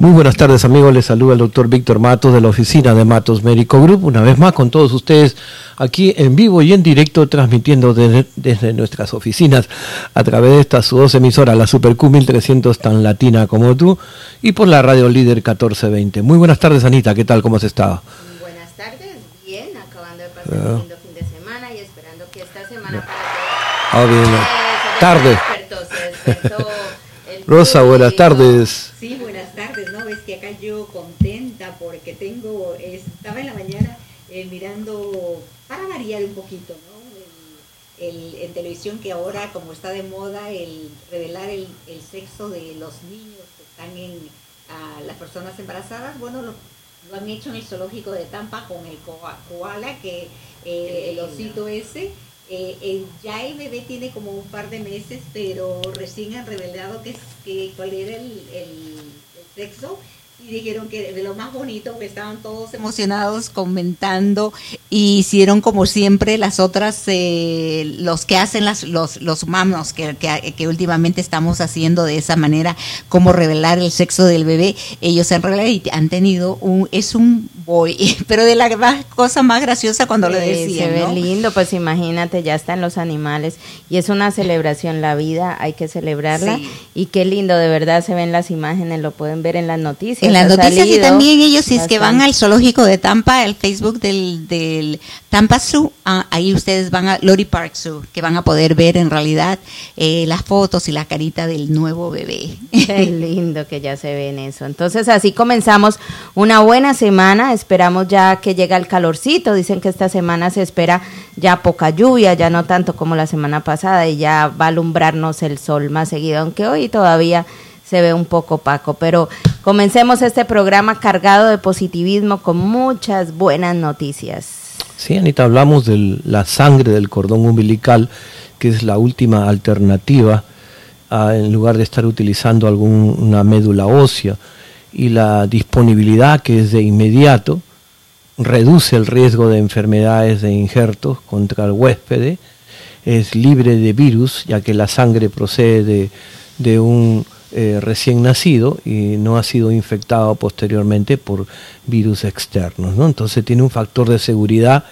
Muy buenas tardes amigos, les saluda el doctor Víctor Matos de la oficina de Matos Médico Group, una vez más con todos ustedes aquí en vivo y en directo transmitiendo desde, nuestras oficinas a través de estas dos emisoras, la Super Q 1300 tan latina como tú y por la radio líder 1420. Muy buenas tardes Anita, ¿qué tal? ¿Cómo has estado? buenas tardes, bien, acabando de pasar un lindo fin de semana y esperando que esta semana para Ah, bien. Tarde. Rosa, buenas tardes. Sí, yo contenta porque tengo, estaba en la mañana eh, mirando, para variar un poquito, ¿no? El, en televisión que ahora, como está de moda, el revelar el, sexo de los niños que están en las personas embarazadas, bueno, lo, han hecho en el zoológico de Tampa con el koala, que eh, el osito ese eh, ya el bebé tiene como un par de meses, pero recién han revelado que, que cuál era el, el sexo y dijeron que de lo más bonito, que estaban todos emocionados comentando y hicieron como siempre las otras, eh, los que hacen las, los, los humanos, que, que, últimamente estamos haciendo de esa manera, como revelar el sexo del bebé, ellos en realidad han tenido un, es un boy, pero de la cosa más graciosa cuando lo decían. Se ve lindo, pues imagínate, ya están los animales y es una celebración, la vida hay que celebrarla y qué lindo, de verdad se ven las imágenes, lo pueden ver en las noticias en las noticias y también ellos, si es que van al zoológico de Tampa, el Facebook del, del Tampa Zoo, ah, ahí ustedes van a Lori Park Zoo, que van a poder ver en realidad eh, las fotos y la carita del nuevo bebé. Qué lindo que ya se ve en eso. Entonces así comenzamos una buena semana, esperamos ya que llegue el calorcito, dicen que esta semana se espera ya poca lluvia, ya no tanto como la semana pasada y ya va a alumbrarnos el sol más seguido, aunque hoy todavía se ve un poco opaco. Pero comencemos este programa cargado de positivismo con muchas buenas noticias. Sí, Anita, hablamos de la sangre del cordón umbilical, que es la última alternativa en lugar de estar utilizando alguna médula ósea. Y la disponibilidad que es de inmediato reduce el riesgo de enfermedades de injertos contra el huésped, es libre de virus, ya que la sangre procede de un eh, recién nacido y no ha sido infectado posteriormente por virus externos. ¿no? Entonces tiene un factor de seguridad.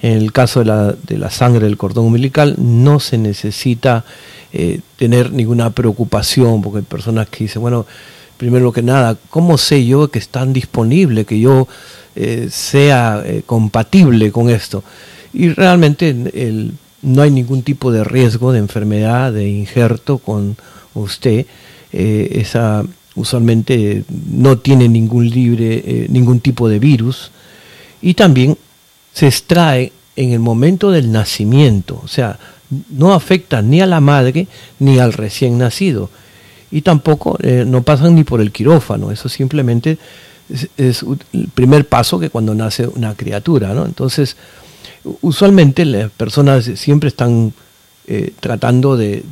En el caso de la, de la sangre del cordón umbilical no se necesita eh, tener ninguna preocupación, porque hay personas que dicen, bueno, primero que nada, ¿cómo sé yo que es tan disponible, que yo eh, sea compatible con esto? Y realmente no hay ningún tipo de riesgo de enfermedad, de injerto con usted eh, esa usualmente no tiene ningún libre, eh, ningún tipo de virus, y también se extrae en el momento del nacimiento, o sea, no afecta ni a la madre ni al recién nacido, y tampoco eh, no pasan ni por el quirófano, eso simplemente es, el primer paso que cuando nace una criatura, ¿no? Entonces, usualmente las personas siempre están tratando de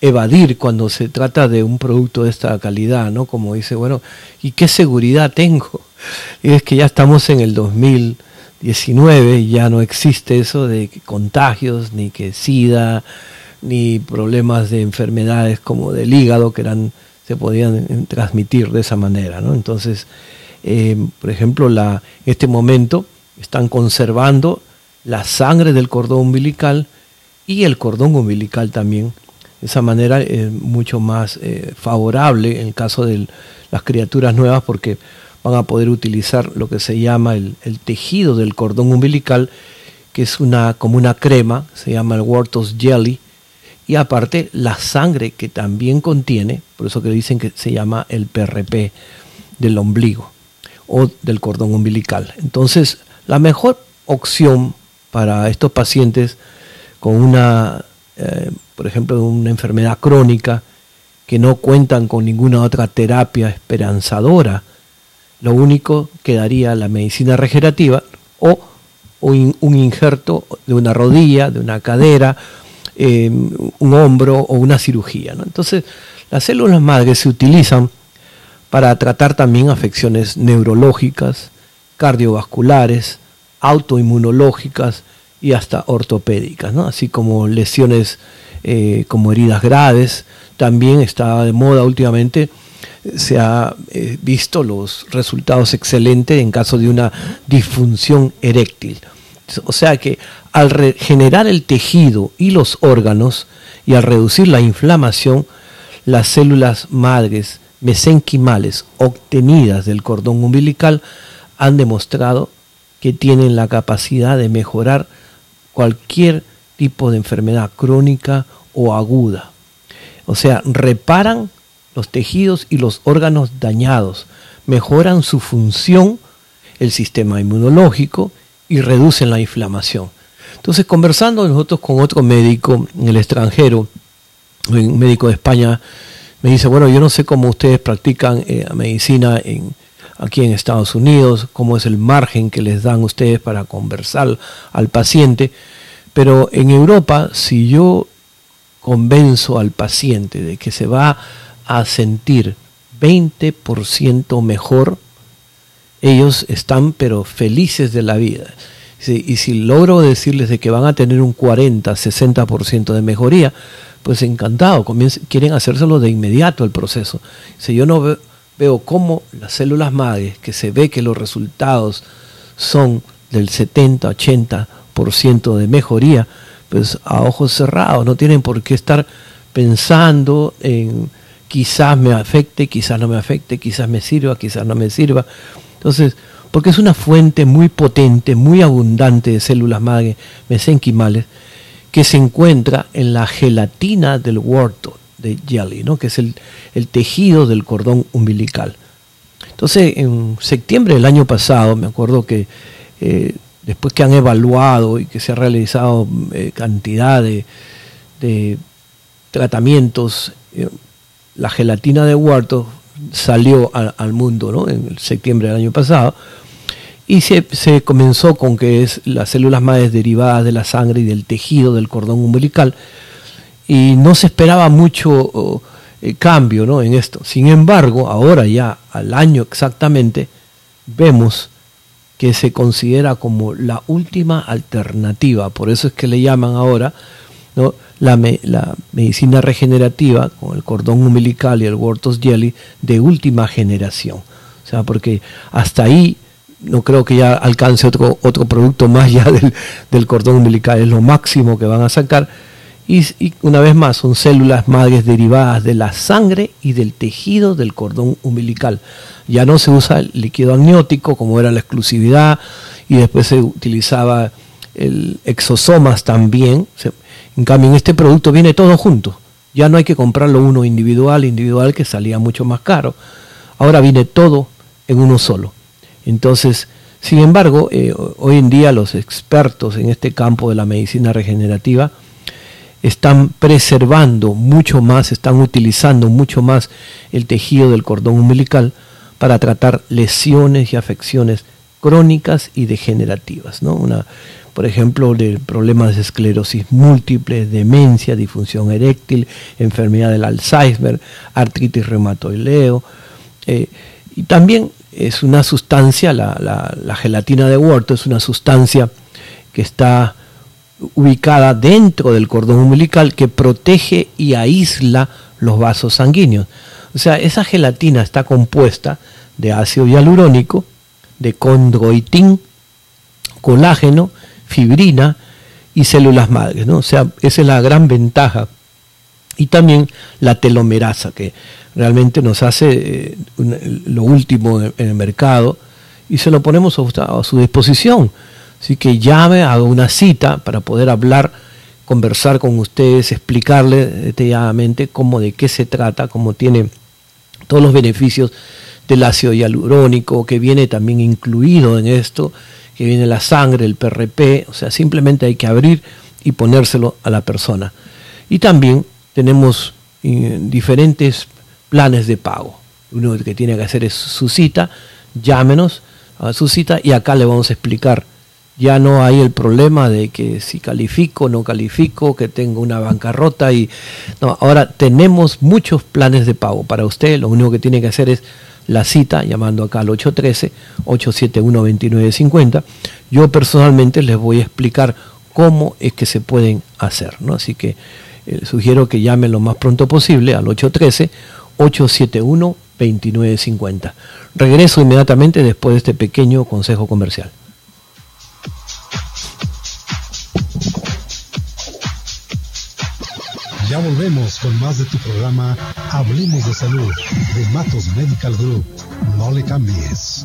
evadir cuando se trata de un producto de esta calidad, ¿no? Como dice, bueno, ¿y qué seguridad tengo? Y es que ya estamos en el 2019 y ya no existe eso de contagios, ni que SIDA, ni problemas de enfermedades como del hígado que eran se podían transmitir de esa manera, ¿no? Entonces, eh, por ejemplo, en este momento están conservando la sangre del cordón umbilical y el cordón umbilical también de esa manera es mucho más eh, favorable en el caso de las criaturas nuevas porque van a poder utilizar lo que se llama el, tejido del cordón umbilical, que es una, como una crema, se llama el Wortos Jelly, y aparte la sangre que también contiene, por eso que dicen que se llama el PRP del ombligo o del cordón umbilical. Entonces, la mejor opción para estos pacientes con una eh, por ejemplo, de una enfermedad crónica, que no cuentan con ninguna otra terapia esperanzadora, lo único que daría la medicina regenerativa o un, injerto de una rodilla, de una cadera, eh, un hombro o una cirugía. Entonces, las células madres se utilizan para tratar también afecciones neurológicas, cardiovasculares, autoinmunológicas y hasta ortopédicas, así como lesiones eh, como heridas graves. También está de moda últimamente se ha eh, visto los resultados excelentes en caso de una disfunción eréctil. O sea que al regenerar el tejido y los órganos y al reducir la inflamación, las células madres mesenquimales obtenidas del cordón umbilical han demostrado que tienen la capacidad de mejorar cualquier tipo de enfermedad crónica o aguda. O sea, reparan los tejidos y los órganos dañados, mejoran su función, el sistema inmunológico y reducen la inflamación. Entonces, conversando nosotros con otro médico en el extranjero, un médico de España, me dice, bueno, yo no sé cómo ustedes practican eh, medicina aquí en Estados Unidos, cómo es el margen que les dan ustedes para conversar al paciente, pero en Europa, si yo convenzo al paciente de que se va a sentir 20% mejor, ellos están pero felices de la vida. Y si logro decirles de que van a tener un 40, 60% de mejoría, pues encantado, quieren hacérselo de inmediato el proceso. Si yo no veo, cómo las células madres, que se ve que los resultados son del 70, 80% de mejoría, pues a ojos cerrados, no tienen por qué estar pensando en quizás me afecte, quizás no me afecte, quizás me sirva, quizás no me sirva. Entonces, porque es una fuente muy potente, muy abundante de células madre mesenquimales que se encuentra en la gelatina del huerto de jelly, ¿no? que es el, tejido del cordón umbilical. Entonces, en septiembre del año pasado, me acuerdo que eh, después que han evaluado y que se ha realizado eh, cantidad de, tratamientos, eh, la gelatina de huerto salió al mundo ¿no? en septiembre del año pasado y se, comenzó con que es las células madres derivadas de la sangre y del tejido del cordón umbilical y no se esperaba mucho eh, cambio ¿no? en esto. Sin embargo, ahora ya al año exactamente vemos que se considera como la última alternativa, por eso es que le llaman ahora ¿no? la, la, medicina regenerativa con el cordón umbilical y el Wortos Jelly de última generación. O sea, porque hasta ahí no creo que ya alcance otro, otro producto más ya del, cordón umbilical, es lo máximo que van a sacar. Y, una vez más, son células madres derivadas de la sangre y del tejido del cordón umbilical. Ya no se usa el líquido amniótico como era la exclusividad y después se utilizaba el exosomas también. En cambio, este producto viene todo junto. Ya no hay que comprarlo uno individual, individual, que salía mucho más caro. Ahora viene todo en uno solo. Entonces, sin embargo, eh, hoy en día los expertos en este campo de la medicina regenerativa están preservando mucho más, están utilizando mucho más el tejido del cordón umbilical para tratar lesiones y afecciones crónicas y degenerativas. ¿no? Una, por ejemplo, de problemas de esclerosis múltiple, demencia, disfunción eréctil, enfermedad del Alzheimer, artritis reumatoideo. Eh, y también es una sustancia, la, la, gelatina de huerto es una sustancia que está ubicada dentro del cordón umbilical que protege y aísla los vasos sanguíneos. O sea, esa gelatina está compuesta de ácido hialurónico, de condroitín, colágeno fibrina y células madres. ¿no? O sea, esa es la gran ventaja. Y también la telomerasa, que realmente nos hace eh, lo último en el mercado y se lo ponemos a, su disposición. Así que llame, haga una cita para poder hablar, conversar con ustedes, explicarle detalladamente cómo, de qué se trata, cómo tiene todos los beneficios del ácido hialurónico, que viene también incluido en esto, que viene la sangre, el PRP, o sea, simplemente hay que abrir y ponérselo a la persona. Y también tenemos eh, diferentes planes de pago. Uno que tiene que hacer es su cita, llámenos a su cita y acá le vamos a explicar. Ya no hay el problema de que si califico, no califico, que tengo una bancarrota y ahora tenemos muchos planes de pago para usted. Lo único que tiene que hacer es la cita llamando acá al 813-871-2950. Yo personalmente les voy a explicar cómo es que se pueden hacer. ¿no? Así que eh, sugiero que llamen lo más pronto posible al 813-871-2950. 2950. Regreso inmediatamente después de este pequeño consejo comercial. Ya volvemos con más de tu programa Hablemos de Salud de Matos Medical Group. No le cambies.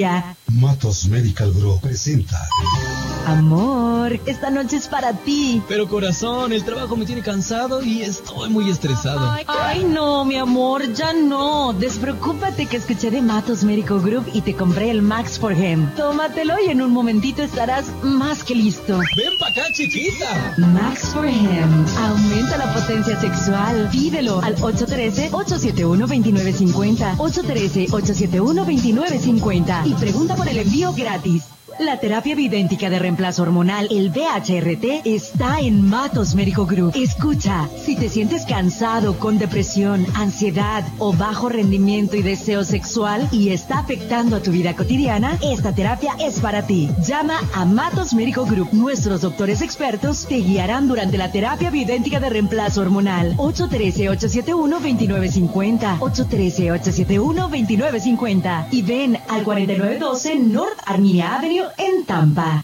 yeah. Matos Medical Group presenta. Amor, esta noche es para ti. Pero corazón, el trabajo me tiene cansado y estoy muy estresado. Ay, no, mi amor, ya no. Despreocúpate que escuché de Matos Medical Group y te compré el Max for Him. Tómatelo y en un momentito estarás más que listo. Ven pa' acá, chiquita. Max for Him. Aumenta la potencia sexual. Pídelo al 813-871-2950. 813-871-2950. Y pregunta por el envío gratis. La terapia bidéntica de reemplazo hormonal, el BHRT, está en Matos Médico Group. Escucha, si te sientes cansado, con depresión, ansiedad o bajo rendimiento y deseo sexual y está afectando a tu vida cotidiana, esta terapia es para ti. Llama a Matos Médico Group. Nuestros doctores expertos te guiarán durante la terapia bidéntica de reemplazo hormonal. 813-871-2950. 813-871-2950. Y ven al 4912 North Armenia Avenue en Tampa.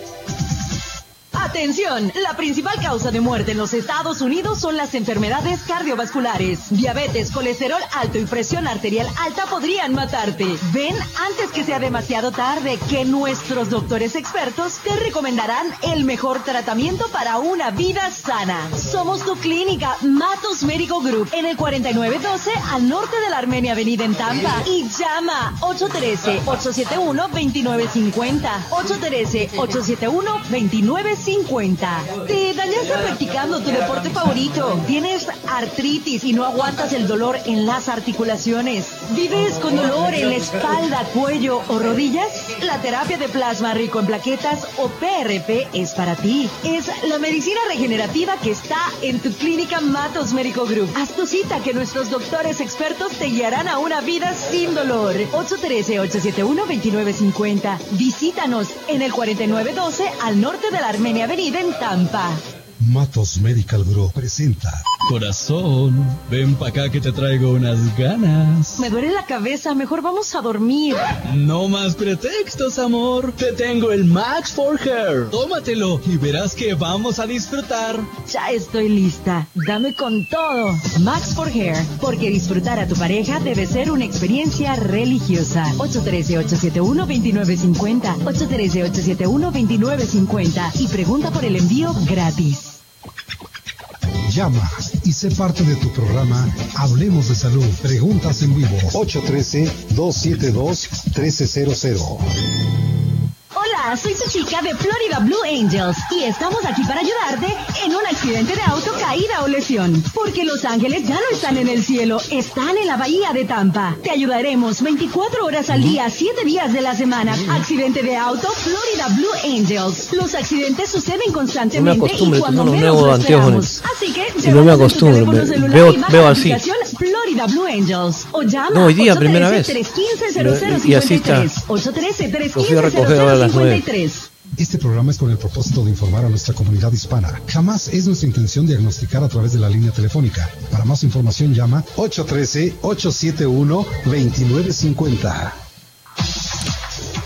Atención, la principal causa de muerte en los Estados Unidos son las enfermedades cardiovasculares. Diabetes, colesterol alto y presión arterial alta podrían matarte. Ven antes que sea demasiado tarde que nuestros doctores expertos te recomendarán el mejor tratamiento para una vida sana. Somos tu clínica Matos Medical Group en el 4912 al norte de la Armenia Avenida en Tampa y llama 813-871-2950. 813-871-2950. Te dañaste practicando tu deporte favorito. Tienes artritis y no aguantas el dolor en las articulaciones. ¿Vives con dolor en la espalda, cuello o rodillas? La terapia de plasma rico en plaquetas o PRP es para ti. Es la medicina regenerativa que está en tu clínica Matos Médico Group. Haz tu cita que nuestros doctores expertos te guiarán a una vida sin dolor. 813-871-2950. Visítanos en el 4912 al norte de la Armenia Avenida en Tampa. Matos Medical Group presenta. Corazón, ven pa' acá que te traigo unas ganas. Me duele la cabeza, mejor vamos a dormir. No más pretextos, amor. Te tengo el Max for Hair. Tómatelo y verás que vamos a disfrutar. Ya estoy lista. Dame con todo. Max for Hair, porque disfrutar a tu pareja debe ser una experiencia religiosa. 813-871-2950. 813-871-2950. Y pregunta por el envío gratis. Llama y sé parte de tu programa Hablemos de Salud. Preguntas en vivo. 813-272-1300. Hola, soy su chica de Florida Blue Angels y estamos aquí para ayudarte en un accidente de auto, caída o lesión. Porque los ángeles ya no están en el cielo, están en la bahía de Tampa. Te ayudaremos 24 horas al día, 7 días de la semana. Accidente de auto, Florida Blue Angels. Los accidentes suceden constantemente y cuando son los menos nuevos lo anteojos. esperamos. Así que Y no me tu acostumbro, me- veo- y veo así. Florida Blue Angels o llama No, hoy día, primera vez. 813-315-0053. Y así está. 813-315-0053. Lo fui a recoger ahora a las Este programa es con el propósito de informar a nuestra comunidad hispana. Jamás es nuestra intención diagnosticar a través de la línea telefónica. Para más información llama 813-871-2950.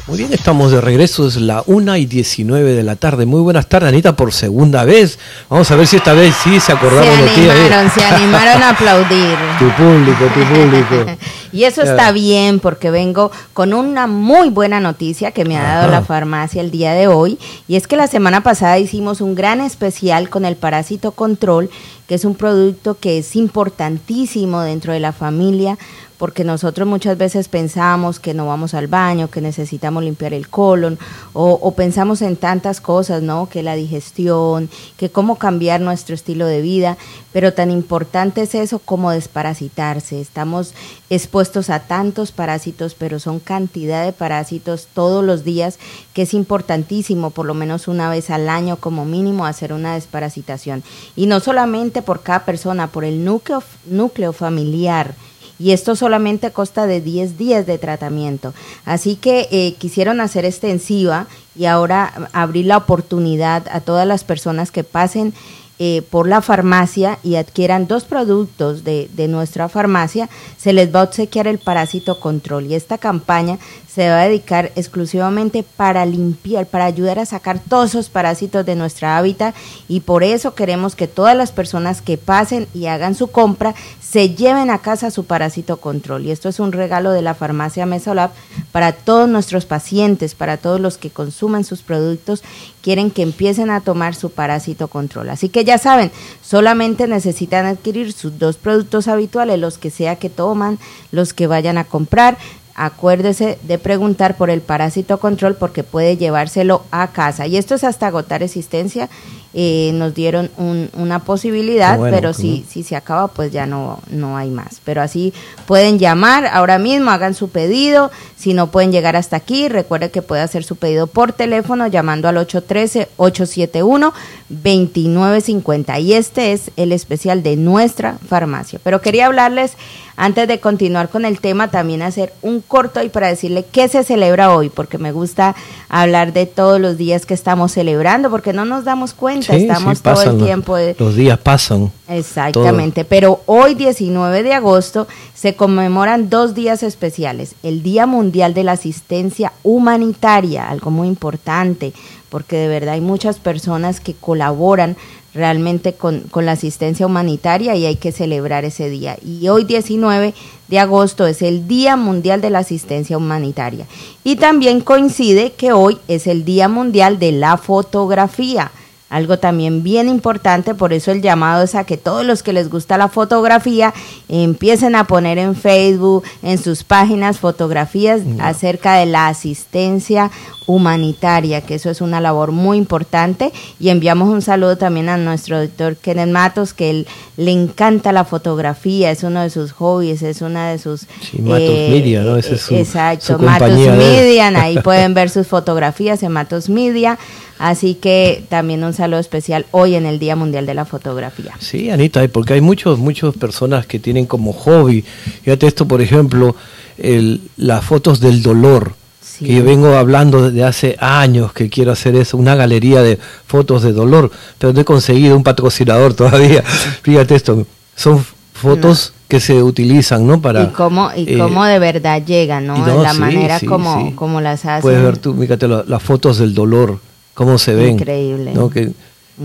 Muy bien, estamos de regreso, es la 1 y 19 de la tarde. Muy buenas tardes, Anita, por segunda vez. Vamos a ver si esta vez sí se acordaron se de ti. animaron, se animaron a aplaudir. Tu público, tu público. y eso está bien porque vengo con una muy buena noticia que me ha dado Ajá. la farmacia el día de hoy. Y es que la semana pasada hicimos un gran especial con el parásito control, que es un producto que es importantísimo dentro de la familia porque nosotros muchas veces pensamos que no vamos al baño, que necesitamos limpiar el colon, o, o, pensamos en tantas cosas, ¿no? Que la digestión, que cómo cambiar nuestro estilo de vida, pero tan importante es eso como desparasitarse. Estamos expuestos a tantos parásitos, pero son cantidad de parásitos todos los días que es importantísimo, por lo menos una vez al año como mínimo, hacer una desparasitación. Y no solamente por cada persona, por el núcleo, familiar y esto solamente consta de 10 días de tratamiento. Así que eh, quisieron hacer extensiva y ahora abrir la oportunidad a todas las personas que pasen eh, por la farmacia y adquieran dos productos de, de, nuestra farmacia, se les va a obsequiar el parásito control. Y esta campaña se va a dedicar exclusivamente para limpiar, para ayudar a sacar todos esos parásitos de nuestra hábitat. Y por eso queremos que todas las personas que pasen y hagan su compra se lleven a casa su parásito control. Y esto es un regalo de la farmacia Mesolab para todos nuestros pacientes, para todos los que consumen sus productos, quieren que empiecen a tomar su parásito control. Así que ya saben, solamente necesitan adquirir sus dos productos habituales, los que sea que toman, los que vayan a comprar. Acuérdese de preguntar por el parásito control porque puede llevárselo a casa. Y esto es hasta agotar existencia. Eh, nos dieron un, una posibilidad, bueno, pero si, si se acaba, pues ya no, no hay más. Pero así pueden llamar ahora mismo, hagan su pedido. Si no pueden llegar hasta aquí, recuerde que puede hacer su pedido por teléfono llamando al 813-871-2950. Y este es el especial de nuestra farmacia. Pero quería hablarles, antes de continuar con el tema, también hacer un corto y para decirle qué se celebra hoy, porque me gusta hablar de todos los días que estamos celebrando, porque no nos damos cuenta, sí, estamos sí, todo el tiempo. De... Los días pasan. Exactamente, todo. pero hoy 19 de agosto se conmemoran dos días especiales, el Día Mundial de la Asistencia Humanitaria, algo muy importante, porque de verdad hay muchas personas que colaboran realmente con, con, la asistencia humanitaria y hay que celebrar ese día. Y hoy 19 de agosto es el Día Mundial de la Asistencia Humanitaria. Y también coincide que hoy es el Día Mundial de la Fotografía. Algo también bien importante, por eso el llamado es a que todos los que les gusta la fotografía empiecen a poner en Facebook, en sus páginas, fotografías no. acerca de la asistencia humanitaria, que eso es una labor muy importante. Y enviamos un saludo también a nuestro doctor Kenneth Matos, que él le encanta la fotografía, es uno de sus hobbies, es una de sus... Sí, Matos eh, Media, ¿no? Ese es su, exacto, su Matos. Media, ahí pueden ver sus fotografías en Matos Media. Así que también un saludo especial hoy en el Día Mundial de la Fotografía. Sí, Anita, porque hay muchos, muchas personas que tienen como hobby, fíjate esto, por ejemplo, el, las fotos del dolor. Sí. que yo vengo hablando desde hace años que quiero hacer eso, una galería de fotos de dolor, pero no he conseguido un patrocinador todavía. Fíjate esto, son fotos no. que se utilizan, ¿no? Para y cómo y eh, cómo de verdad llegan, ¿no? no la sí, manera sí, como, como las hacen. Puedes ver tú, fíjate las fotos del dolor, cómo se ven. Increíble. ¿no? Que,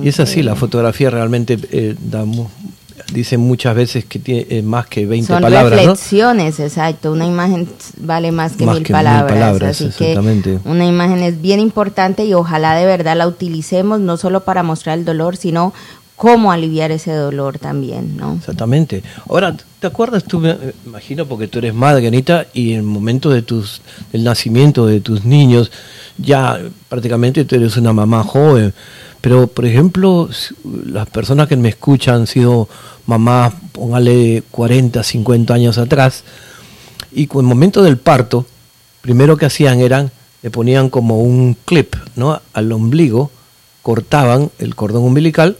y es así, la fotografía realmente eh, da mu dicen muchas veces que tiene eh, más que 20 Son palabras. reflexiones, ¿no? exacto. Una imagen vale más que, más mil, que palabras, mil palabras. Así exactamente. que una imagen es bien importante y ojalá de verdad la utilicemos no solo para mostrar el dolor, sino cómo aliviar ese dolor también, ¿no? Exactamente. Ahora, ¿te acuerdas tú, me imagino, porque tú eres madre, Anita, y en el momento de tus, del nacimiento de tus niños, ya prácticamente tú eres una mamá joven, pero por ejemplo, las personas que me escuchan han sido mamás, póngale 40, 50 años atrás, y con el momento del parto, primero que hacían eran, le ponían como un clip, ¿no? Al ombligo, cortaban el cordón umbilical,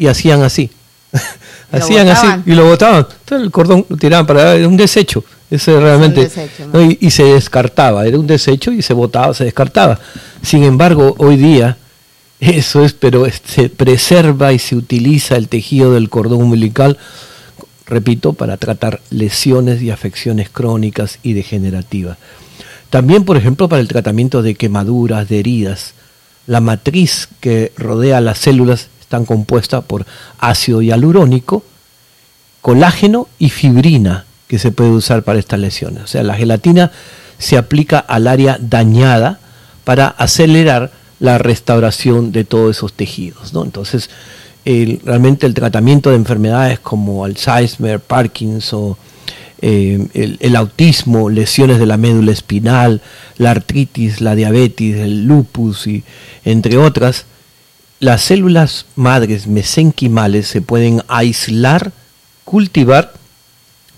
y hacían así. hacían así y lo botaban. Entonces el cordón lo tiraban para era un desecho. Ese realmente desecho, ¿no? y, y, se descartaba, era un desecho y se botaba, se descartaba. Sin embargo, hoy día eso es, pero se preserva y se utiliza el tejido del cordón umbilical, repito, para tratar lesiones y afecciones crónicas y degenerativas. También, por ejemplo, para el tratamiento de quemaduras, de heridas. La matriz que rodea las células están compuesta por ácido hialurónico, colágeno y fibrina que se puede usar para estas lesiones. O sea, la gelatina se aplica al área dañada para acelerar la restauración de todos esos tejidos. ¿no? Entonces, realmente el tratamiento de enfermedades como Alzheimer, Parkinson, eh, el, autismo, lesiones de la médula espinal, la artritis, la diabetes, el lupus y entre otras, las células madres mesenquimales se pueden aislar, cultivar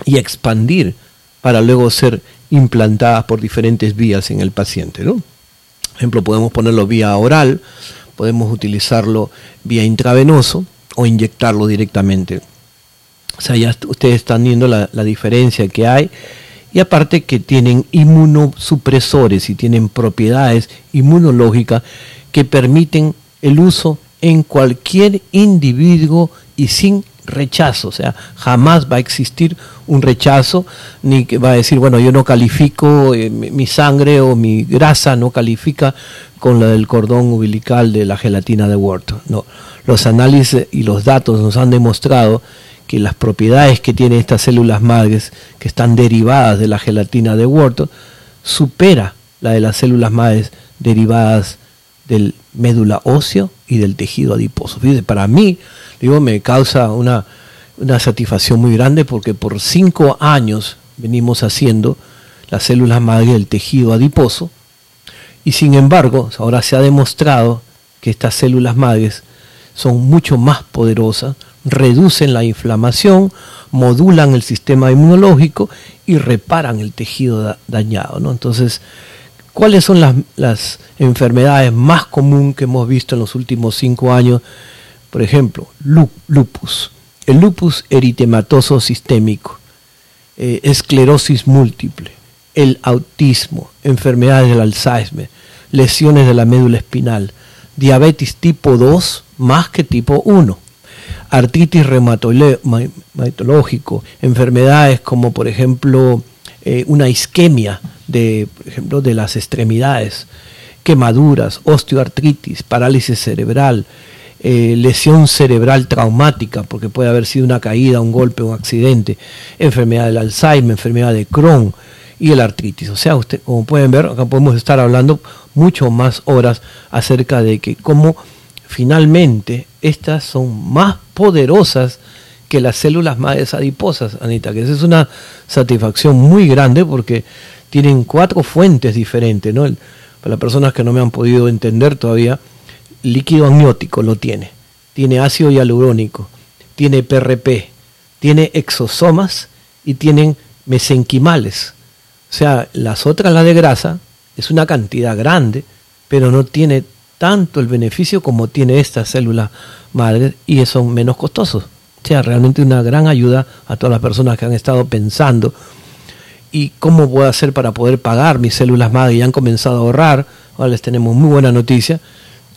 y expandir para luego ser implantadas por diferentes vías en el paciente. ¿no? Por ejemplo, podemos ponerlo vía oral, podemos utilizarlo vía intravenoso o inyectarlo directamente. O sea, ya ustedes están viendo la, diferencia que hay. Y aparte que tienen inmunosupresores y tienen propiedades inmunológicas que permiten el uso en cualquier individuo y sin rechazo, o sea, jamás va a existir un rechazo, ni que va a decir, bueno, yo no califico, eh, mi sangre o mi grasa no califica con la del cordón umbilical de la gelatina de Wharton. No, los análisis y los datos nos han demostrado que las propiedades que tienen estas células madres que están derivadas de la gelatina de Wharton supera la de las células madres derivadas del médula óseo y del tejido adiposo. Fíjate, para mí, digo, me causa una, una satisfacción muy grande porque por cinco años venimos haciendo las células madres del tejido adiposo y sin embargo ahora se ha demostrado que estas células madres son mucho más poderosas, reducen la inflamación, modulan el sistema inmunológico y reparan el tejido dañado. ¿no? Entonces, ¿cuáles son las, las enfermedades más comunes que hemos visto en los últimos cinco años? Por ejemplo, lupus, el lupus eritematoso sistémico, eh, esclerosis múltiple, el autismo, enfermedades del Alzheimer, lesiones de la médula espinal, diabetes tipo 2 más que tipo 1, artritis reumatológico, enfermedades como por ejemplo eh, una isquemia de, por ejemplo, de las extremidades, quemaduras, osteoartritis, parálisis cerebral, eh, lesión cerebral traumática, porque puede haber sido una caída, un golpe, un accidente, enfermedad del Alzheimer, enfermedad de Crohn y el artritis. O sea, usted, como pueden ver, acá podemos estar hablando mucho más horas acerca de que cómo finalmente estas son más poderosas que las células madres adiposas, Anita, que esa es una satisfacción muy grande porque tienen cuatro fuentes diferentes, ¿no? para las personas que no me han podido entender todavía, líquido amniótico lo tiene, tiene ácido hialurónico, tiene PRP, tiene exosomas y tienen mesenquimales. O sea, las otras, la de grasa, es una cantidad grande, pero no tiene tanto el beneficio como tiene esta célula madre y son menos costosos. O sea, realmente una gran ayuda a todas las personas que han estado pensando y cómo puedo hacer para poder pagar mis células madre y han comenzado a ahorrar. Ahora les tenemos muy buena noticia.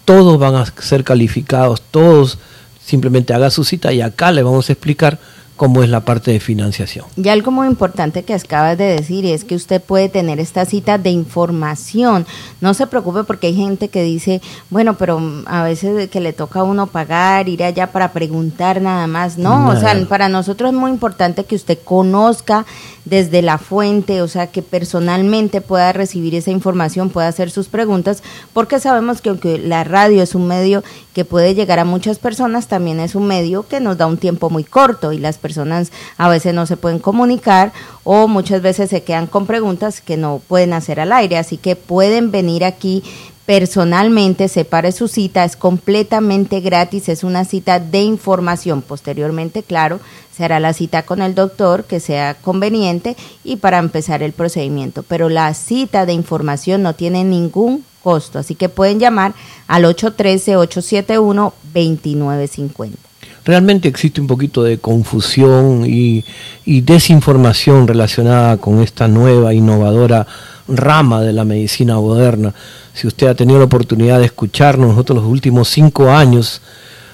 Todos van a ser calificados, todos simplemente haga su cita y acá le vamos a explicar cómo es la parte de financiación. Y algo muy importante que acabas de decir es que usted puede tener esta cita de información. No se preocupe porque hay gente que dice, bueno, pero a veces que le toca a uno pagar, ir allá para preguntar nada más. No, o sea, para nosotros es muy importante que usted conozca desde la fuente, o sea, que personalmente pueda recibir esa información, pueda hacer sus preguntas, porque sabemos que aunque la radio es un medio que puede llegar a muchas personas, también es un medio que nos da un tiempo muy corto y las personas a veces no se pueden comunicar o muchas veces se quedan con preguntas que no pueden hacer al aire, así que pueden venir aquí personalmente, separe su cita, es completamente gratis, es una cita de información. Posteriormente, claro, se hará la cita con el doctor que sea conveniente y para empezar el procedimiento. Pero la cita de información no tiene ningún costo, así que pueden llamar al 813-871-2950. Realmente existe un poquito de confusión y, desinformación relacionada con esta nueva, innovadora rama de la medicina moderna. Si usted ha tenido la oportunidad de escucharnos nosotros los últimos cinco años,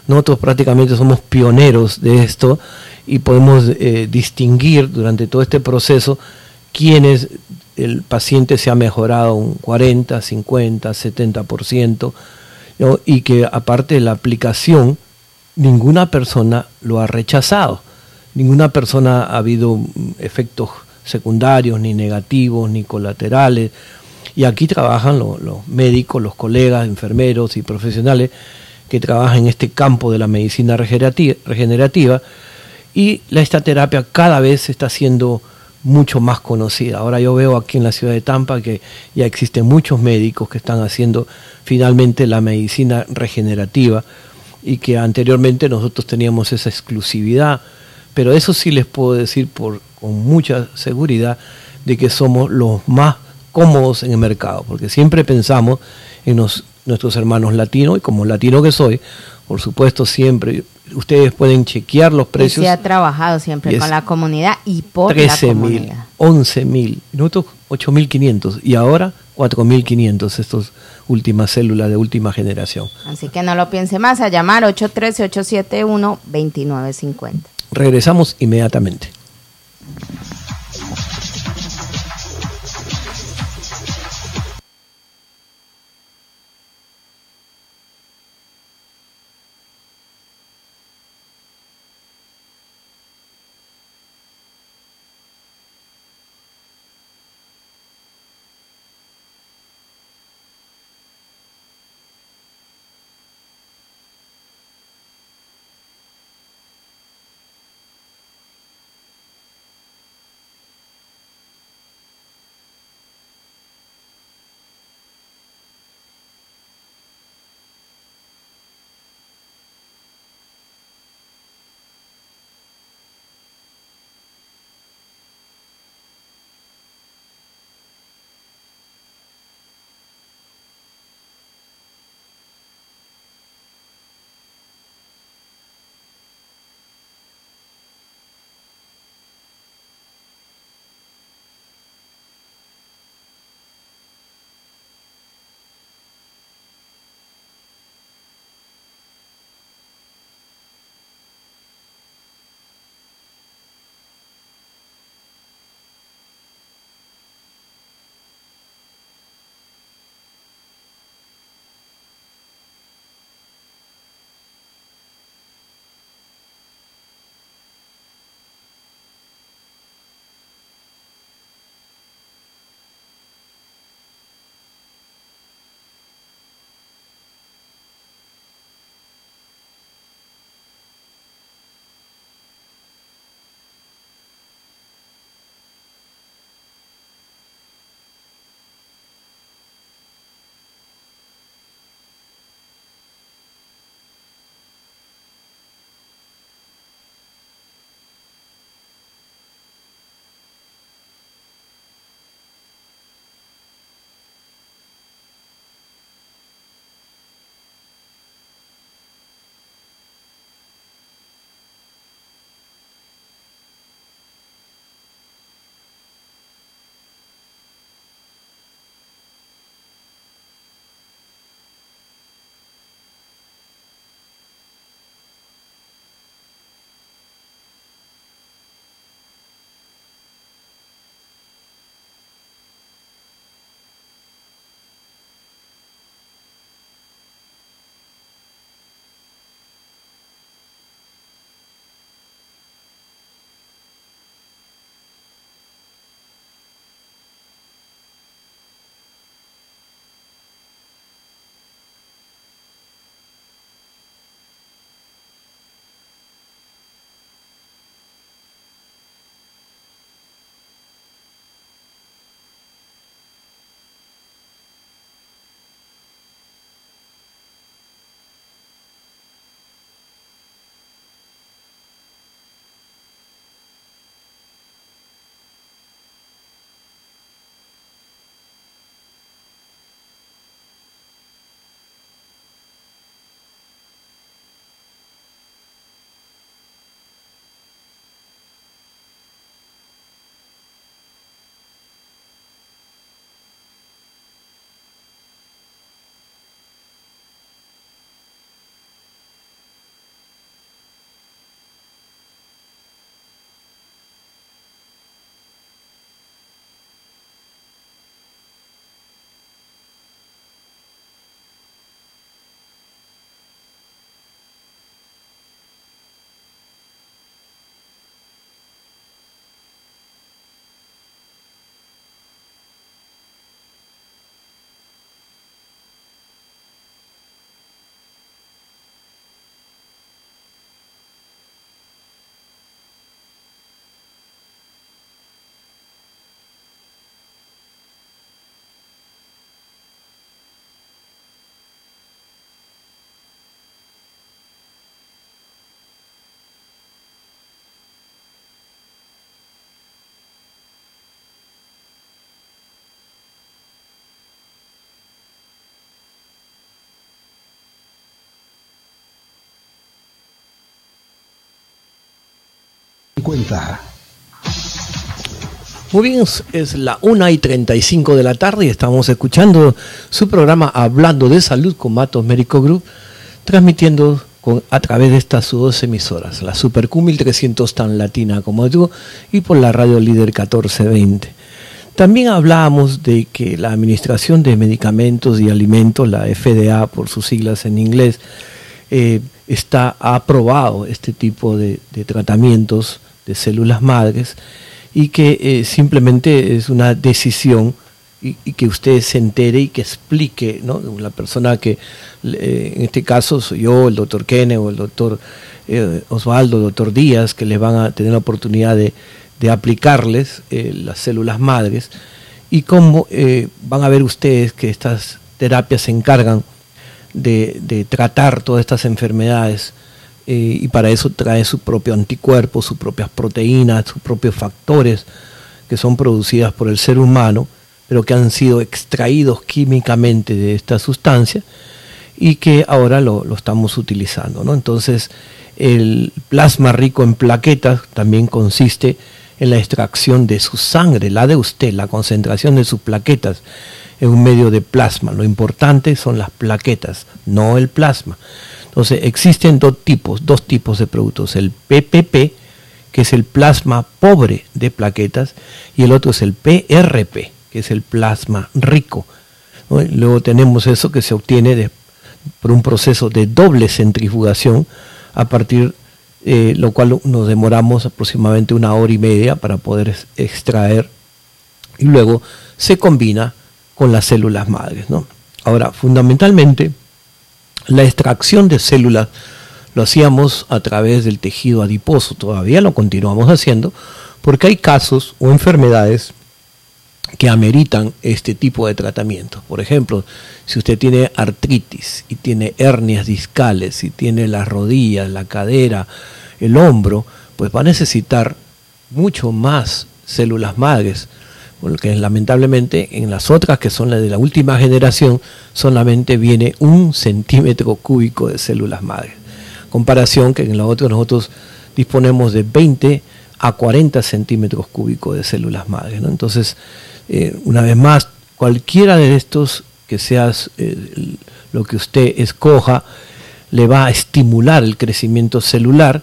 nosotros prácticamente somos pioneros de esto y podemos eh, distinguir durante todo este proceso quienes el paciente se ha mejorado un 40, 50, 70%, ¿no? y que aparte de la aplicación, ninguna persona lo ha rechazado, ninguna persona ha habido efectos secundarios, ni negativos, ni colaterales, y aquí trabajan los médicos, los colegas, enfermeros y profesionales que trabajan en este campo de la medicina regenerativa, y la estaterapia cada vez está siendo mucho más conocida. Ahora yo veo aquí en la ciudad de Tampa que ya existen muchos médicos que están haciendo finalmente la medicina regenerativa y que anteriormente nosotros teníamos esa exclusividad, pero eso sí les puedo decir por, con mucha seguridad de que somos los más cómodos en el mercado, porque siempre pensamos en nuestros hermanos latinos y como latino que soy, por supuesto siempre ustedes pueden chequear los precios. Y se ha trabajado siempre con la comunidad y por la comunidad. 11 mil, nosotros 8.500 y ahora 4.500 estas últimas células de última generación. Así que no lo piense más, a llamar 813-871-2950. Regresamos inmediatamente. 50. Muy bien, es la 1 y 35 de la tarde y estamos escuchando su programa Hablando de Salud con Matos Médico Group, transmitiendo a través de estas dos emisoras, la Super Q 1300 tan latina como tú y por la radio líder 1420. También hablábamos de que la Administración de Medicamentos y Alimentos, la FDA por sus siglas en inglés, eh, está ha aprobado este tipo de tratamientos de células madres y que eh, simplemente es una decisión y, que usted se entere y que explique, ¿no? La persona que, eh, en este caso soy yo, el doctor Kenne o el doctor eh, Osvaldo, el doctor Díaz, que les van a tener la oportunidad de, de aplicarles las células madres y cómo van a ver ustedes que estas terapias se encargan de, de tratar todas estas enfermedades eh, y para eso trae su propio anticuerpo, sus propias proteínas, sus propios factores que son producidas por el ser humano, pero que han sido extraídos químicamente de esta sustancia y que ahora lo, estamos utilizando. ¿no? Entonces, el plasma rico en plaquetas también consiste en la extracción de su sangre, la de usted, la concentración de sus plaquetas en un medio de plasma. Lo importante son las plaquetas, no el plasma. Entonces existen dos tipos, dos tipos de productos, el PPP, que es el plasma pobre de plaquetas, y el otro es el PRP, que es el plasma rico. Luego tenemos eso que se obtiene por un proceso de doble centrifugación, a partir de lo cual nos demoramos aproximadamente una hora y media para poder extraer, y luego se combina con las células madres. ¿no? Ahora, fundamentalmente, la extracción de células lo hacíamos a través del tejido adiposo, todavía lo continuamos haciendo, porque hay casos o enfermedades que ameritan este tipo de tratamiento. Por ejemplo, si usted tiene artritis y tiene hernias discales y tiene las rodillas, la cadera, el hombro, pues va a necesitar mucho más células madres porque lamentablemente en las otras que son las de la última generación solamente viene un centímetro cúbico de células madres. Comparación que en la otra nosotros disponemos de 20 a 40 centímetros cúbicos de células madres. Entonces, eh, una vez más, cualquiera de estos que sea eh, lo que usted escoja, le va a estimular el crecimiento celular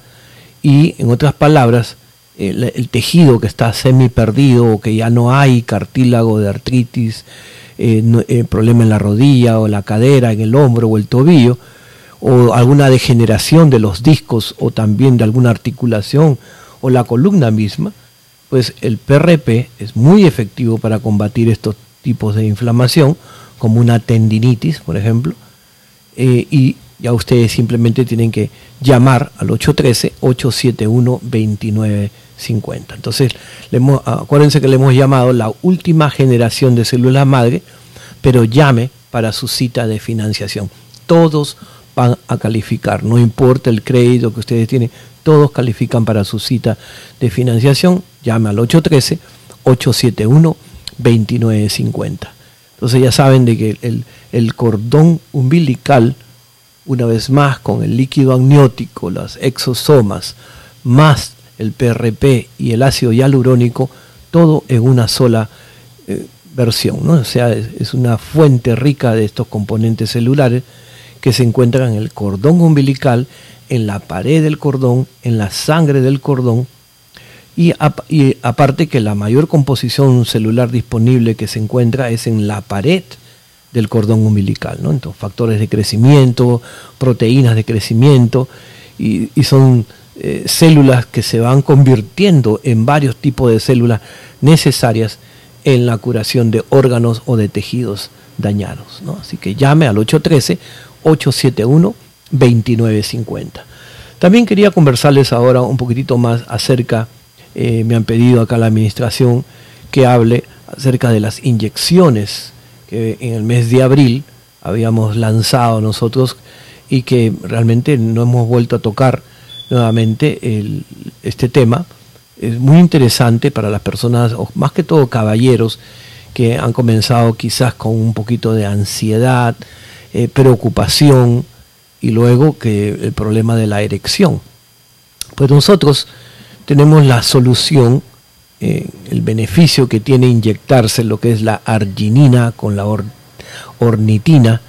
y, en otras palabras, el, tejido que está semi perdido o que ya no hay cartílago de artritis, eh, eh, problema en la rodilla o la cadera, en el hombro o el tobillo, o alguna degeneración de los discos o también de alguna articulación o la columna misma, pues el PRP es muy efectivo para combatir estos tipos de inflamación, como una tendinitis, por ejemplo, eh, y ya ustedes simplemente tienen que llamar al 813-871-29 50. Entonces, acuérdense que le hemos llamado la última generación de células madre, pero llame para su cita de financiación. Todos van a calificar, no importa el crédito que ustedes tienen, todos califican para su cita de financiación. Llame al 813-871-2950. Entonces ya saben de que el cordón umbilical, una vez más con el líquido amniótico, las exosomas, más el PRP y el ácido hialurónico, todo en una sola eh, versión. ¿no? O sea, es, una fuente rica de estos componentes celulares que se encuentran en el cordón umbilical, en la pared del cordón, en la sangre del cordón, y, aparte que la mayor composición celular disponible que se encuentra es en la pared del cordón umbilical, ¿no? Entonces, factores de crecimiento, proteínas de crecimiento, y, y son eh, células que se van convirtiendo en varios tipos de células necesarias en la curación de órganos o de tejidos dañados. Así que llame al 813-871-2950. También quería conversarles ahora un poquitito más acerca, eh, me han pedido acá la administración que hable acerca de las inyecciones que en el mes de abril habíamos lanzado nosotros y que realmente no hemos vuelto a tocar nuevamente este tema. Es muy interesante para las personas, más que todo caballeros, que han comenzado quizás con un poquito de ansiedad, eh, preocupación y luego que el problema de la erección. Pues nosotros tenemos la solución, eh, el beneficio que tiene inyectarse lo que es la arginina con la ornitina,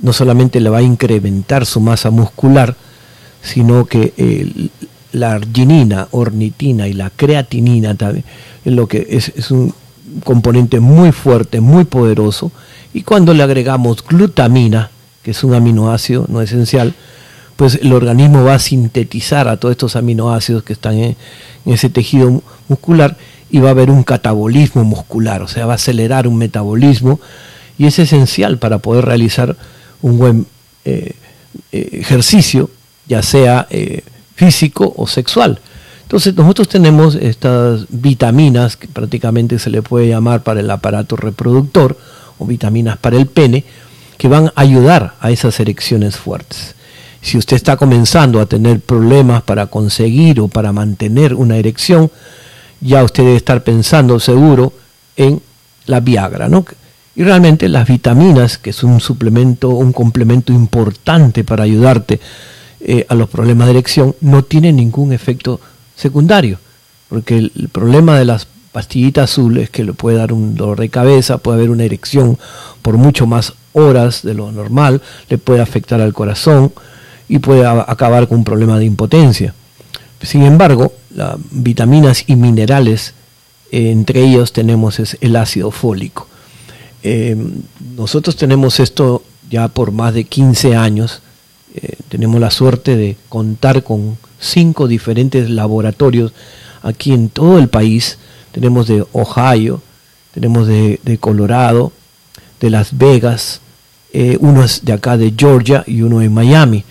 no solamente le va a incrementar su masa muscular, sino que eh, la arginina, ornitina y la creatinina también, es lo que es, es un componente muy fuerte, muy poderoso, y cuando le agregamos glutamina, que es un aminoácido no esencial, pues el organismo va a sintetizar a todos estos aminoácidos que están en, ese tejido muscular y va a haber un catabolismo muscular, o sea, va a acelerar un metabolismo y es esencial para poder realizar un buen eh, eh, ejercicio, ya sea eh, físico o sexual. Entonces nosotros tenemos estas vitaminas que prácticamente se le puede llamar para el aparato reproductor o vitaminas para el pene que van a ayudar a esas erecciones fuertes. Si usted está comenzando a tener problemas para conseguir o para mantener una erección, ya usted debe estar pensando seguro en la Viagra, ¿no? Y realmente las vitaminas, que es un suplemento, un complemento importante para ayudarte eh, a los problemas de erección, no tienen ningún efecto secundario, porque el, problema de las pastillitas azules es que le puede dar un dolor de cabeza, puede haber una erección por mucho más horas de lo normal, le puede afectar al corazón y puede acabar con un problema de impotencia. Sin embargo, las vitaminas y minerales, eh, entre ellos tenemos el ácido fólico. Eh, nosotros tenemos esto ya por más de 15 años, tenemos la suerte de contar con cinco diferentes laboratorios aquí en todo el país. Tenemos de Ohio, tenemos de, Colorado, de Las Vegas, eh, uno es de acá de Georgia y uno en Miami,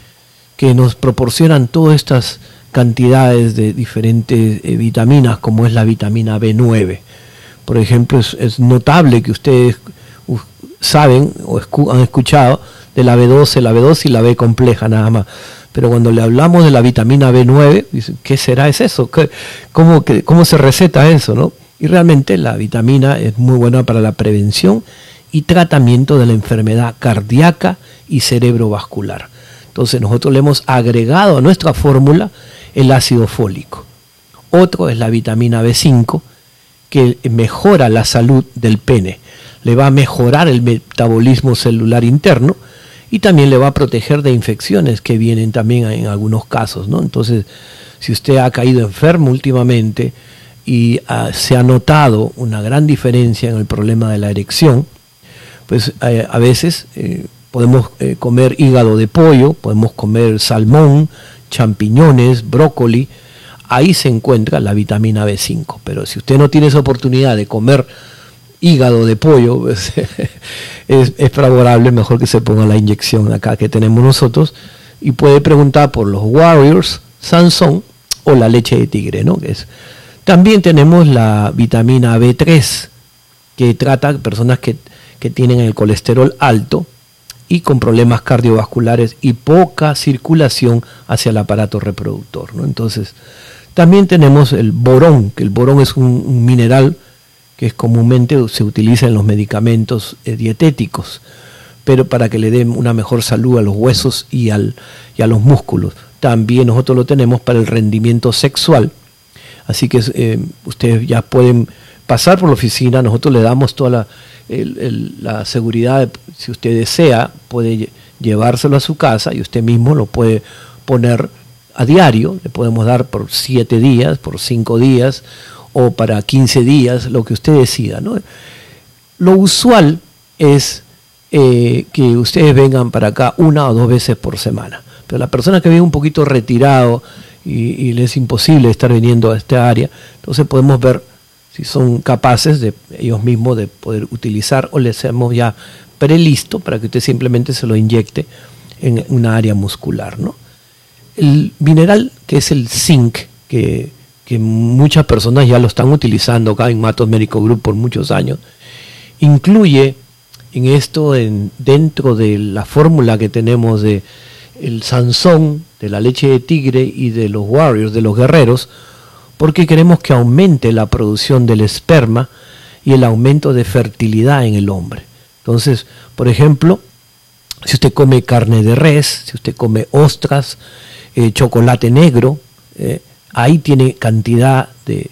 que nos proporcionan todas estas cantidades de diferentes eh, vitaminas, como es la vitamina B9. Por ejemplo, es, notable que ustedes saben o han escuchado de la B12, la B2 y la B compleja nada más. Pero cuando le hablamos de la vitamina B9, dicen, ¿qué será es eso? cómo, ¿Cómo se receta eso? ¿no? Y realmente la vitamina es muy buena para la prevención y tratamiento de la enfermedad cardíaca y cerebrovascular. Entonces nosotros le hemos agregado a nuestra fórmula el ácido fólico. Otro es la vitamina B5, que mejora la salud del pene, le va a mejorar el metabolismo celular interno y también le va a proteger de infecciones que vienen también en algunos casos, ¿no? Entonces, si usted ha caído enfermo últimamente y ah, se ha notado una gran diferencia en el problema de la erección, pues eh, a veces eh, podemos eh, comer hígado de pollo, podemos comer salmón, champiñones, brócoli, ahí se encuentra la vitamina B5, pero si usted no tiene esa oportunidad de comer hígado de pollo, pues, es, favorable, mejor que se ponga la inyección acá que tenemos nosotros y puede preguntar por los Warriors, Sansón o la leche de tigre, ¿no? es. También tenemos la vitamina B3 que trata personas que, que tienen el colesterol alto y con problemas cardiovasculares y poca circulación hacia el aparato reproductor. ¿no? Entonces, también tenemos el borón, que el borón es un mineral que es comúnmente se utiliza en los medicamentos eh, dietéticos, pero para que le den una mejor salud a los huesos y, al, y a los músculos. También nosotros lo tenemos para el rendimiento sexual. Así que eh, ustedes ya pueden pasar por la oficina, nosotros le damos toda la, la seguridad, si usted desea, puede llevárselo a su casa y usted mismo lo puede poner a diario, le podemos dar por siete días, por cinco días, o para 15 días, lo que usted decida. ¿no? Lo usual es eh, que ustedes vengan para acá una o dos veces por semana. Pero la persona que vive un poquito retirado y, le es imposible estar viniendo a esta área, entonces podemos ver si son capaces de ellos mismos de poder utilizar o les hemos ya prelisto para que usted simplemente se lo inyecte en una área muscular. ¿no? El mineral que es el zinc, que que muchas personas ya lo están utilizando acá en Matos Médico Group por muchos años, incluye en esto, en, dentro de la fórmula que tenemos de el Sansón, de la leche de tigre y de los Warriors, de los guerreros, porque queremos que aumente la producción del esperma y el aumento de fertilidad en el hombre. Entonces, por ejemplo, si usted come carne de res, si usted come ostras, eh, chocolate negro, eh, ahí tiene cantidad de,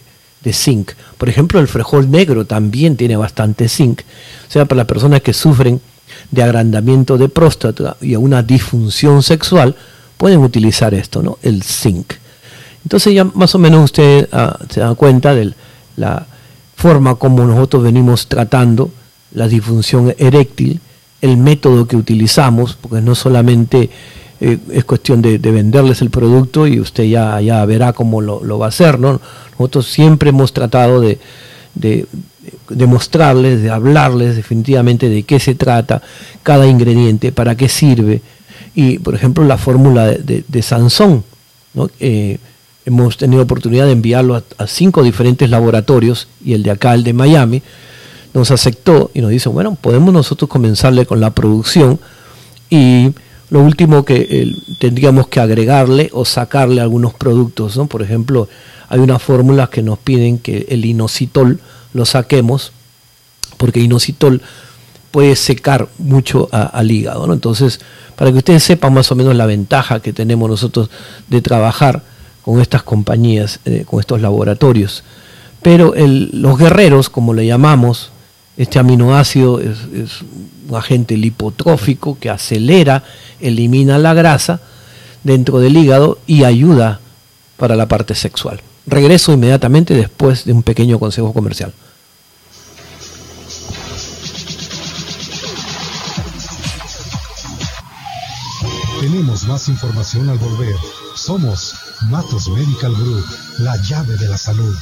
zinc. Por ejemplo, el frijol negro también tiene bastante zinc. O sea, para las personas que sufren de agrandamiento de próstata y una disfunción sexual, pueden utilizar esto, ¿no? El zinc. Entonces ya más o menos usted ah, se da cuenta de la forma como nosotros venimos tratando la disfunción eréctil, el método que utilizamos, porque no solamente eh, es cuestión de, venderles el producto y usted ya, ya verá cómo lo, va a hacer, ¿no? Nosotros siempre hemos tratado de, de, de, mostrarles, de hablarles definitivamente de qué se trata cada ingrediente, para qué sirve. Y, por ejemplo, la fórmula de, Sansón, ¿no? Eh, hemos tenido oportunidad de enviarlo a, cinco diferentes laboratorios y el de acá, el de Miami, nos aceptó y nos dice, bueno, podemos nosotros comenzarle con la producción y lo último que tendríamos que agregarle o sacarle algunos productos, ¿no? Por ejemplo, hay unas fórmulas que nos piden que el inositol lo saquemos, porque inositol puede secar mucho al hígado, ¿no? Entonces, para que ustedes sepan más o menos la ventaja que tenemos nosotros de trabajar con estas compañías, eh, con estos laboratorios. Pero los guerreros, como le llamamos, este aminoácido es, un agente lipotrófico que acelera, elimina la grasa dentro del hígado y ayuda para la parte sexual. Regreso inmediatamente después de un pequeño consejo comercial. Tenemos más información al volver. Somos Matos Medical Group, la llave de la salud.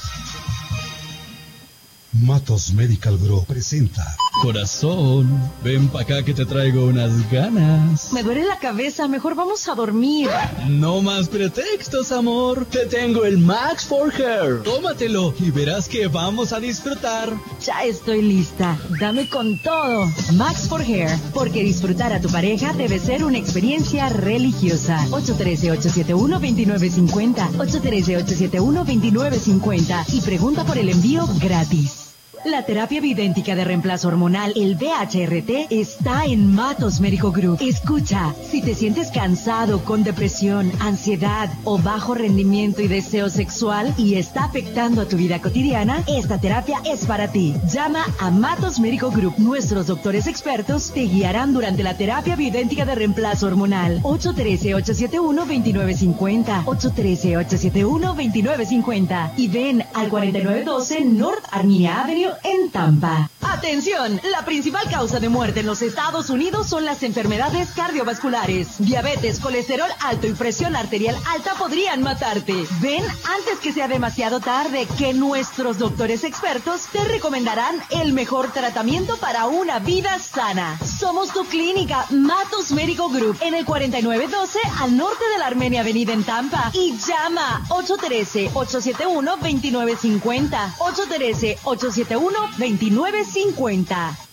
Matos Medical Group presenta. Corazón, ven pa' acá que te traigo unas ganas. Me duele la cabeza, mejor vamos a dormir. No más pretextos, amor. Te tengo el Max for Hair. Tómatelo y verás que vamos a disfrutar. Ya estoy lista. Dame con todo. Max for Hair, porque disfrutar a tu pareja debe ser una experiencia religiosa. 813-871-2950. 813-871-2950. Y pregunta por el envío gratis. La terapia bidéntica de reemplazo hormonal, el BHRT, está en Matos Médico Group. Escucha, si te sientes cansado, con depresión, ansiedad o bajo rendimiento y deseo sexual y está afectando a tu vida cotidiana, esta terapia es para ti. Llama a Matos Médico Group. Nuestros doctores expertos te guiarán durante la terapia bidéntica de reemplazo hormonal. 813-871-2950. 813-871-2950. Y ven al 4912 North Armenia Avenue en Tampa. Atención, la principal causa de muerte en los Estados Unidos son las enfermedades cardiovasculares. Diabetes, colesterol alto y presión arterial alta podrían matarte. Ven antes que sea demasiado tarde que nuestros doctores expertos te recomendarán el mejor tratamiento para una vida sana. Somos tu clínica Matos Médico Group en el 4912 al norte de la Armenia Avenida en Tampa y llama 813-871-2950. 813-871-2950.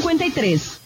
53.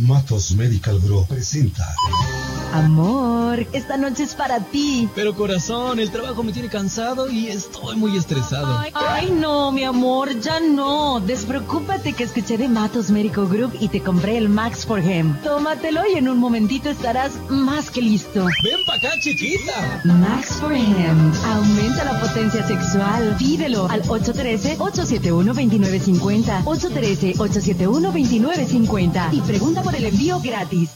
Matos Medical Group presenta Amor, esta noche es para ti. Pero corazón, el trabajo me tiene cansado y estoy muy estresado. Ay, no, mi amor, ya no. Despreocúpate que escuché de Matos Medical Group y te compré el Max for Him. Tómatelo y en un momentito estarás más que listo. Ven pa' acá, chiquita. Max for Him. Aumenta la potencia sexual. Pídelo al 813-871-2950. 813-871-2950. Y pregunta por el envío gratis.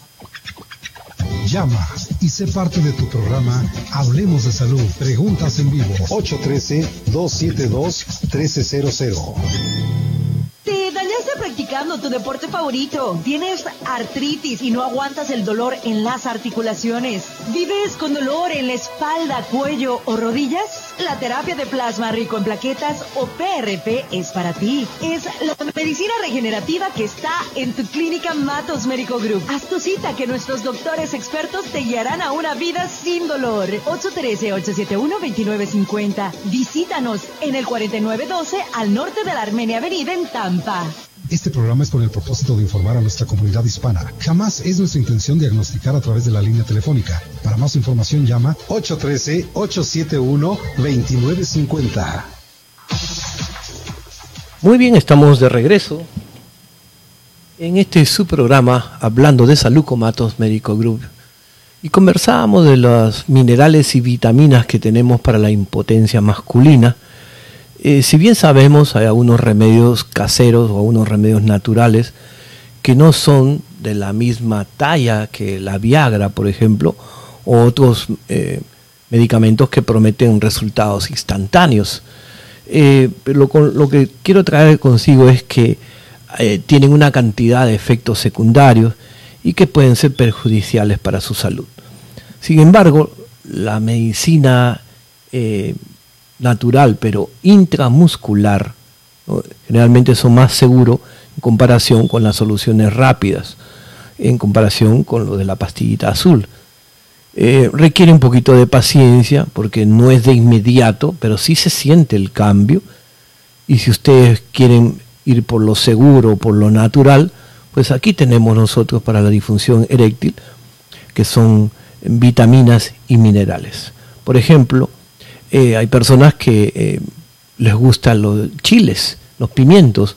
Llama y sé parte de tu programa Hablemos de Salud. Preguntas en vivo. 813-272-1300. Dañaste practicando tu deporte favorito. Tienes artritis y no aguantas el dolor en las articulaciones. ¿Vives con dolor en la espalda, cuello o rodillas? La terapia de plasma rico en plaquetas o PRP es para ti. Es la medicina regenerativa que está en tu clínica Matos Médico Group. Haz tu cita que nuestros doctores expertos te guiarán a una vida sin dolor. 813-871-2950. Visítanos en el 4912 al norte de la Armenia Avenida en Tampa. Este programa es con el propósito de informar a nuestra comunidad hispana. Jamás es nuestra intención diagnosticar a través de la línea telefónica. Para más información llama 813-871-2950. Muy bien, estamos de regreso en este su programa hablando de salud con Matos Médico Group y conversábamos de los minerales y vitaminas que tenemos para la impotencia masculina. Eh, si bien sabemos, hay algunos remedios caseros o algunos remedios naturales que no son de la misma talla que la Viagra, por ejemplo, o otros eh, medicamentos que prometen resultados instantáneos. Eh, lo, que quiero traer consigo es que tienen una cantidad de efectos secundarios y que pueden ser perjudiciales para su salud. Sin embargo, la medicina natural, pero intramuscular, ¿no? generalmente son más seguros en comparación con las soluciones rápidas, en comparación con lo de la pastillita azul. Eh, requiere un poquito de paciencia porque no es de inmediato, pero sí se siente el cambio. Y si ustedes quieren ir por lo seguro, por lo natural, pues aquí tenemos nosotros para la disfunción eréctil, que son vitaminas y minerales. Por ejemplo, eh, hay personas que eh, les gustan los chiles, los pimientos.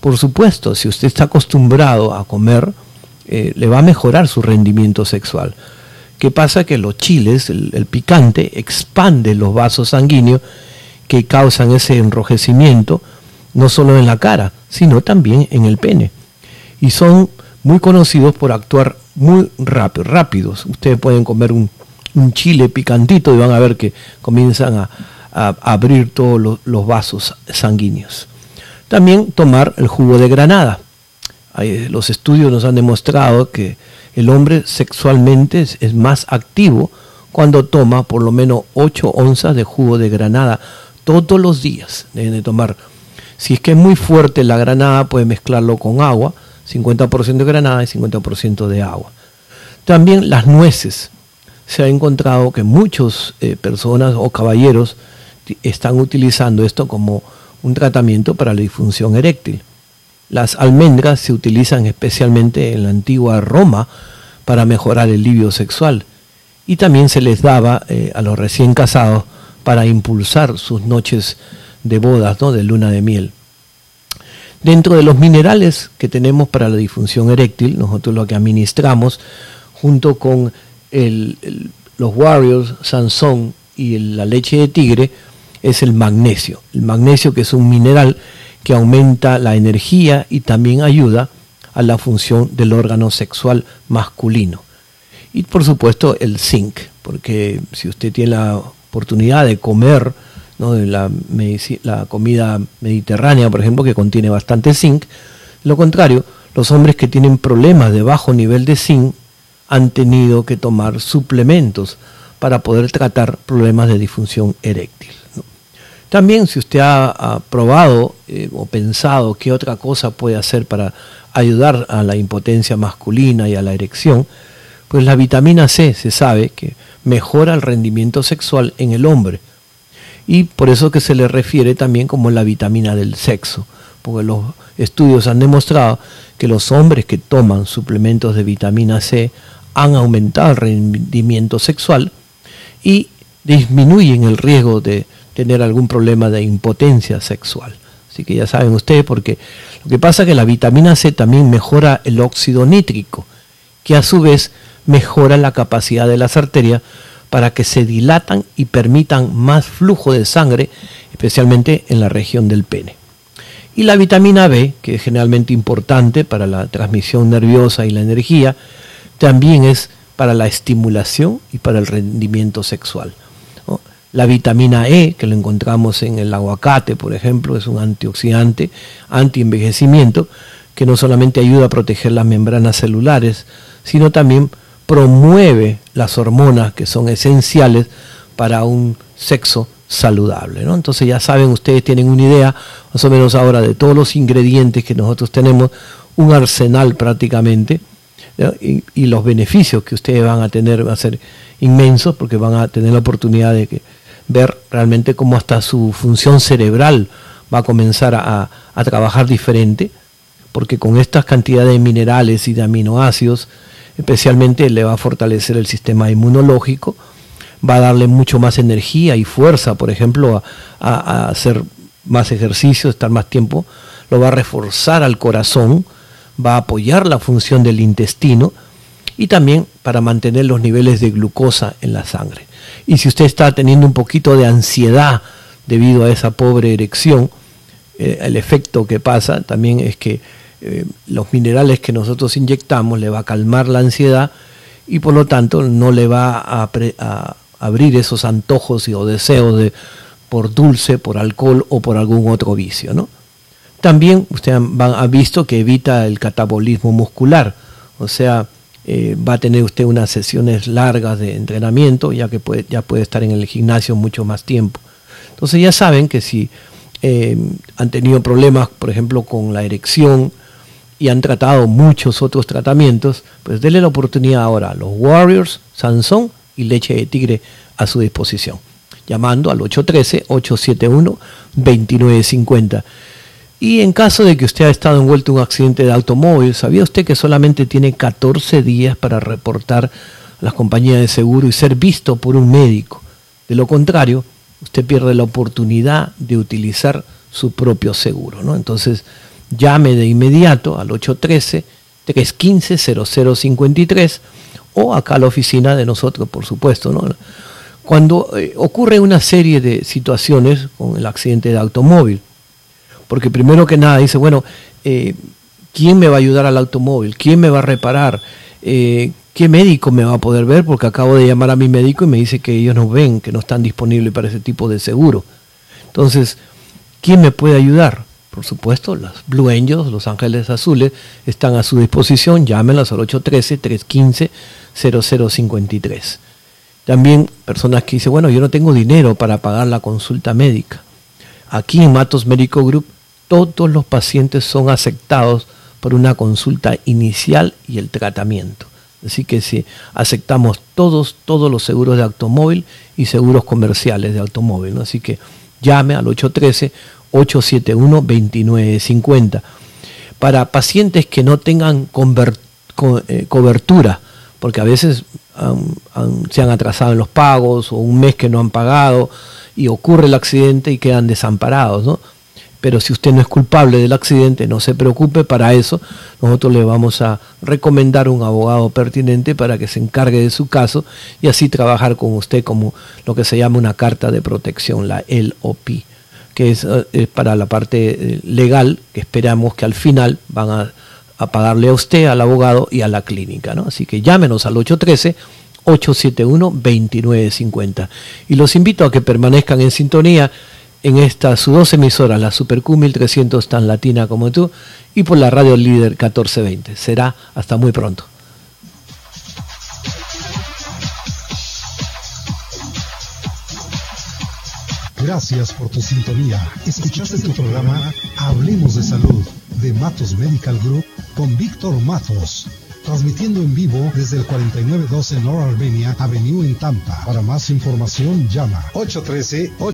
Por supuesto, si usted está acostumbrado a comer, eh, le va a mejorar su rendimiento sexual. ¿Qué pasa? Que los chiles, el, picante, expande los vasos sanguíneos que causan ese enrojecimiento, no solo en la cara, sino también en el pene. Y son muy conocidos por actuar muy rápido, rápidos. Ustedes pueden comer un, un chile picantito y van a ver que comienzan a, abrir todos los, vasos sanguíneos. También tomar el jugo de granada. Hay, los estudios nos han demostrado que el hombre sexualmente es, es, más activo cuando toma por lo menos 8 onzas de jugo de granada todos los días. Deben de tomar. Si es que es muy fuerte la granada, puede mezclarlo con agua, 50% de granada y 50% de agua. También las nueces. Se ha encontrado que muchas eh, personas o caballeros están utilizando esto como un tratamiento para la disfunción eréctil. Las almendras se utilizan especialmente en la antigua Roma para mejorar el livio sexual y también se les daba eh, a los recién casados para impulsar sus noches de bodas, ¿no? de luna de miel. Dentro de los minerales que tenemos para la disfunción eréctil, nosotros lo que administramos junto con el, los Warriors, Sansón y la leche de tigre es el magnesio. El magnesio que es un mineral que aumenta la energía y también ayuda a la función del órgano sexual masculino. Y por supuesto el zinc, porque si usted tiene la oportunidad de comer ¿no? la, la, comida mediterránea, por ejemplo, que contiene bastante zinc, lo contrario, los hombres que tienen problemas de bajo nivel de zinc han tenido que tomar suplementos para poder tratar problemas de disfunción eréctil. También si usted ha, ha probado eh, o pensado qué otra cosa puede hacer para ayudar a la impotencia masculina y a la erección, pues la vitamina C se sabe que mejora el rendimiento sexual en el hombre. Y por eso que se le refiere también como la vitamina del sexo, porque los estudios han demostrado que los hombres que toman suplementos de vitamina C han aumentado el rendimiento sexual y disminuyen el riesgo de tener algún problema de impotencia sexual. Así que ya saben ustedes, porque lo que pasa es que la vitamina C también mejora el óxido nítrico, que a su vez mejora la capacidad de las arterias para que se dilatan y permitan más flujo de sangre, especialmente en la región del pene. Y la vitamina B, que es generalmente importante para la transmisión nerviosa y la energía, también es para la estimulación y para el rendimiento sexual. La vitamina E, que lo encontramos en el aguacate, por ejemplo, es un antioxidante, antienvejecimiento, que no solamente ayuda a proteger las membranas celulares, sino también promueve las hormonas que son esenciales para un sexo saludable. ¿no? Entonces ya saben, ustedes tienen una idea más o menos ahora de todos los ingredientes que nosotros tenemos, un arsenal prácticamente, y, los beneficios que ustedes van a tener van a ser inmensos porque van a tener la oportunidad de ver realmente cómo hasta su función cerebral va a comenzar a, a trabajar diferente, porque con estas cantidades de minerales y de aminoácidos, especialmente le va a fortalecer el sistema inmunológico, va a darle mucho más energía y fuerza, por ejemplo, a, a, hacer más ejercicio, estar más tiempo, lo va a reforzar al corazón, va a apoyar la función del intestino y también para mantener los niveles de glucosa en la sangre. Y si usted está teniendo un poquito de ansiedad debido a esa pobre erección, eh, el efecto que pasa también es que eh, los minerales que nosotros inyectamos le va a calmar la ansiedad y por lo tanto no le va a, a abrir esos antojos y, o deseos de, por dulce, por alcohol o por algún otro vicio. ¿no? También usted ha visto que evita el catabolismo muscular, o sea, eh, va a tener usted unas sesiones largas de entrenamiento, ya que puede, ya puede estar en el gimnasio mucho más tiempo. Entonces ya saben que si eh, han tenido problemas, por ejemplo, con la erección y han tratado muchos otros tratamientos, pues denle la oportunidad ahora a los Warriors, Sansón y Leche de Tigre a su disposición, llamando al 813-871-2950. Y en caso de que usted haya estado envuelto en un accidente de automóvil, ¿sabía usted que solamente tiene 14 días para reportar a las compañías de seguro y ser visto por un médico? De lo contrario, usted pierde la oportunidad de utilizar su propio seguro. ¿no? Entonces, llame de inmediato al 813-315-0053 o acá a la oficina de nosotros, por supuesto. ¿no? Cuando eh, ocurre una serie de situaciones con el accidente de automóvil, porque primero que nada dice, bueno, eh, ¿quién me va a ayudar al automóvil? ¿Quién me va a reparar? Eh, ¿Qué médico me va a poder ver? Porque acabo de llamar a mi médico y me dice que ellos no ven, que no están disponibles para ese tipo de seguro. Entonces, ¿quién me puede ayudar? Por supuesto, las Blue Angels, los Ángeles Azules, están a su disposición. Llámenlas al 813-315-0053. También personas que dicen, bueno, yo no tengo dinero para pagar la consulta médica. Aquí en Matos Médico Group todos los pacientes son aceptados por una consulta inicial y el tratamiento. Así que si aceptamos todos, todos los seguros de automóvil y seguros comerciales de automóvil. Así que llame al 813-871-2950. Para pacientes que no tengan eh, cobertura, porque a veces se han atrasado en los pagos o un mes que no han pagado y ocurre el accidente y quedan desamparados, ¿no? Pero si usted no es culpable del accidente, no se preocupe, para eso nosotros le vamos a recomendar un abogado pertinente para que se encargue de su caso y así trabajar con usted como lo que se llama una carta de protección, la LOP, que es, eh, para la parte eh, legal, que esperamos que al final van a, a, pagarle a usted, al abogado y a la clínica. ¿no? Así que llámenos al 813. 871-2950. Y los invito a que permanezcan en sintonía en estas dos emisoras, la Super Q 1300 tan latina como tú y por la radio líder 1420. Será hasta muy pronto. Gracias por tu sintonía. Escuchaste tu programa Hablemos de Salud de Matos Medical Group con Víctor Matos. Transmitiendo en vivo desde el 4912 North Albania Avenue en Tampa. Para más información llama 813